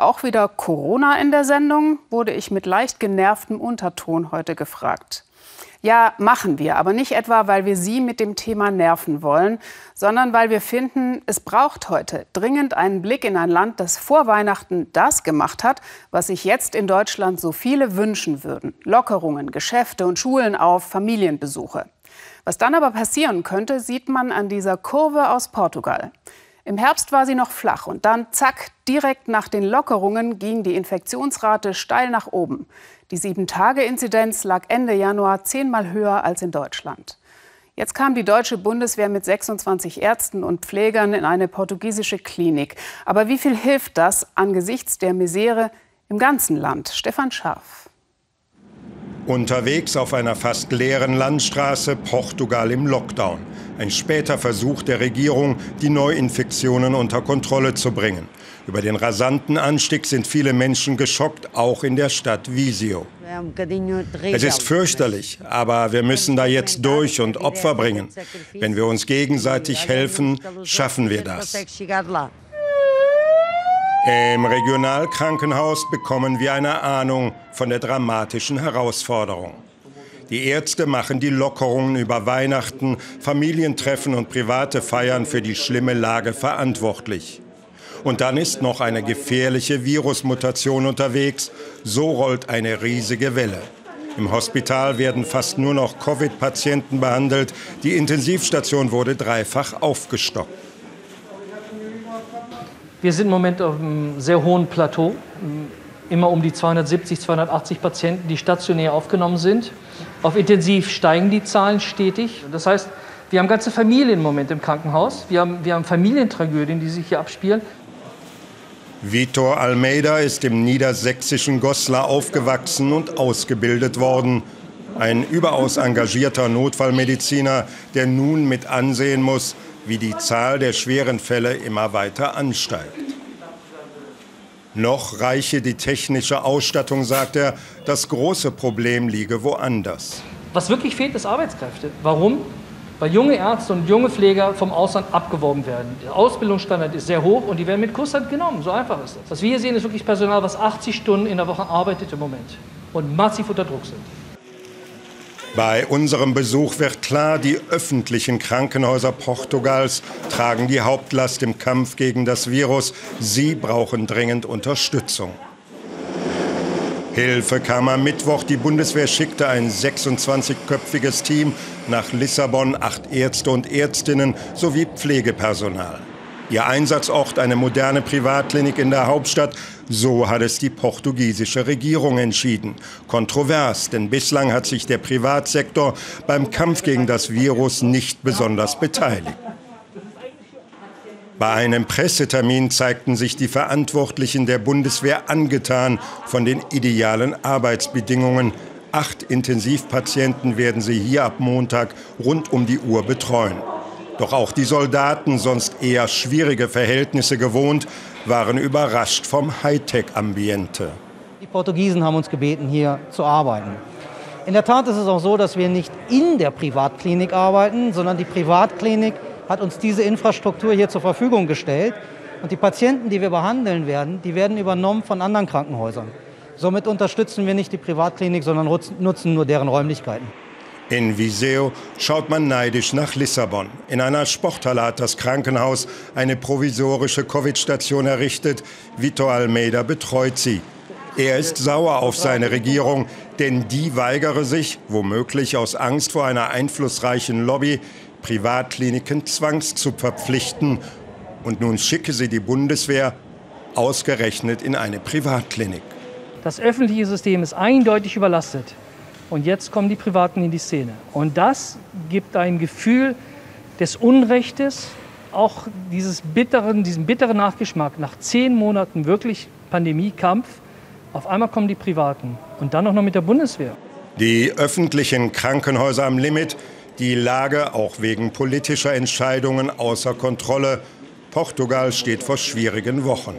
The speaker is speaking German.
Auch wieder Corona in der Sendung, wurde ich mit leicht genervtem Unterton heute gefragt. Ja, machen wir, aber nicht etwa, weil wir Sie mit dem Thema nerven wollen, sondern weil wir finden, es braucht heute dringend einen Blick in ein Land, das vor Weihnachten das gemacht hat, was sich jetzt in Deutschland so viele wünschen würden. Lockerungen, Geschäfte und Schulen auf, Familienbesuche. Was dann aber passieren könnte, sieht man an dieser Kurve aus Portugal. Im Herbst war sie noch flach und dann, zack, direkt nach den Lockerungen ging die Infektionsrate steil nach oben. Die Sieben-Tage-Inzidenz lag Ende Januar zehnmal höher als in Deutschland. Jetzt kam die deutsche Bundeswehr mit 26 Ärzten und Pflegern in eine portugiesische Klinik. Aber wie viel hilft das angesichts der Misere im ganzen Land? Stefan Scharf. Unterwegs auf einer fast leeren Landstraße Portugal im Lockdown. Ein später Versuch der Regierung, die Neuinfektionen unter Kontrolle zu bringen. Über den rasanten Anstieg sind viele Menschen geschockt, auch in der Stadt Visio. Es ist fürchterlich, aber wir müssen da jetzt durch und Opfer bringen. Wenn wir uns gegenseitig helfen, schaffen wir das. Im Regionalkrankenhaus bekommen wir eine Ahnung von der dramatischen Herausforderung. Die Ärzte machen die Lockerungen über Weihnachten, Familientreffen und private Feiern für die schlimme Lage verantwortlich. Und dann ist noch eine gefährliche Virusmutation unterwegs. So rollt eine riesige Welle. Im Hospital werden fast nur noch Covid-Patienten behandelt. Die Intensivstation wurde dreifach aufgestockt. Wir sind im Moment auf einem sehr hohen Plateau. Immer um die 270, 280 Patienten, die stationär aufgenommen sind. Auf Intensiv steigen die Zahlen stetig. Das heißt, wir haben ganze Familien im Moment im Krankenhaus. Wir haben, wir haben Familientragödien, die sich hier abspielen. Vitor Almeida ist im niedersächsischen Goslar aufgewachsen und ausgebildet worden. Ein überaus engagierter Notfallmediziner, der nun mit ansehen muss, wie die Zahl der schweren Fälle immer weiter ansteigt. Noch reiche die technische Ausstattung, sagt er. Das große Problem liege woanders. Was wirklich fehlt, ist Arbeitskräfte. Warum? Weil junge Ärzte und junge Pfleger vom Ausland abgeworben werden. Der Ausbildungsstandard ist sehr hoch und die werden mit Kusshand genommen. So einfach ist das. Was wir hier sehen, ist wirklich Personal, was 80 Stunden in der Woche arbeitet im Moment und massiv unter Druck sind. Bei unserem Besuch wird klar, die öffentlichen Krankenhäuser Portugals tragen die Hauptlast im Kampf gegen das Virus. Sie brauchen dringend Unterstützung. Hilfe kam am Mittwoch. Die Bundeswehr schickte ein 26-köpfiges Team nach Lissabon, acht Ärzte und Ärztinnen sowie Pflegepersonal. Ihr Einsatzort eine moderne Privatklinik in der Hauptstadt. So hat es die portugiesische Regierung entschieden. Kontrovers, denn bislang hat sich der Privatsektor beim Kampf gegen das Virus nicht besonders beteiligt. Bei einem Pressetermin zeigten sich die Verantwortlichen der Bundeswehr angetan von den idealen Arbeitsbedingungen. Acht Intensivpatienten werden sie hier ab Montag rund um die Uhr betreuen. Doch auch die Soldaten, sonst eher schwierige Verhältnisse gewohnt, waren überrascht vom Hightech-Ambiente. Die Portugiesen haben uns gebeten, hier zu arbeiten. In der Tat ist es auch so, dass wir nicht in der Privatklinik arbeiten, sondern die Privatklinik hat uns diese Infrastruktur hier zur Verfügung gestellt. Und die Patienten, die wir behandeln werden, die werden übernommen von anderen Krankenhäusern. Somit unterstützen wir nicht die Privatklinik, sondern nutzen nur deren Räumlichkeiten. In Viseu schaut man neidisch nach Lissabon. In einer Sporthalle hat das Krankenhaus eine provisorische Covid-Station errichtet. Vitor Almeida betreut sie. Er ist sauer auf seine Regierung, denn die weigere sich, womöglich aus Angst vor einer einflussreichen Lobby, Privatkliniken zwangs zu verpflichten. Und nun schicke sie die Bundeswehr ausgerechnet in eine Privatklinik. Das öffentliche System ist eindeutig überlastet. Und jetzt kommen die Privaten in die Szene. Und das gibt ein Gefühl des Unrechtes, auch dieses bitteren, diesen bitteren Nachgeschmack nach zehn Monaten wirklich Pandemiekampf. Auf einmal kommen die Privaten und dann auch noch mit der Bundeswehr. Die öffentlichen Krankenhäuser am Limit, die Lage auch wegen politischer Entscheidungen außer Kontrolle. Portugal steht vor schwierigen Wochen.